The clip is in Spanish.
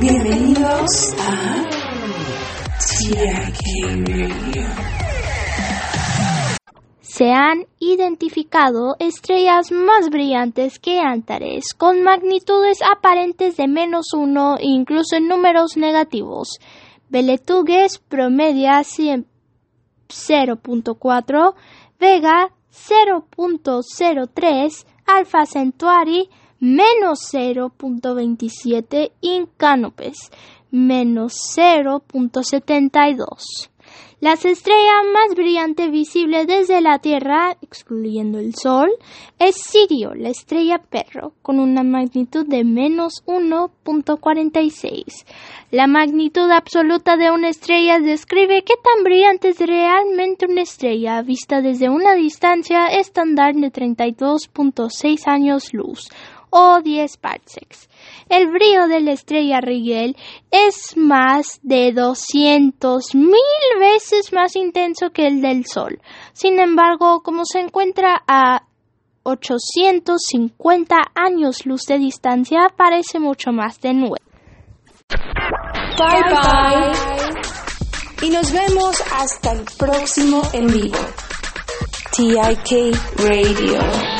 Bienvenidos a. Se han identificado estrellas más brillantes que Antares, con magnitudes aparentes de menos uno incluso en números negativos. Betelgeuse promedia 0.4, Vega 0.03, Alpha Centauri menos 0.27 y Canopes menos 0.72. La estrella más brillante visible desde la Tierra, excluyendo el Sol, es Sirio, la estrella perro, con una magnitud de menos 1.46. La magnitud absoluta de una estrella describe qué tan brillante es realmente una estrella vista desde una distancia estándar de 32.6 años luz o 10 parsecs. El brillo de la estrella Rigel es más de 200 mil veces más intenso que el del Sol. Sin embargo, como se encuentra a 850 años luz de distancia, parece mucho más de nuevo. Bye bye. Y nos vemos hasta el próximo en vivo. TIK Radio.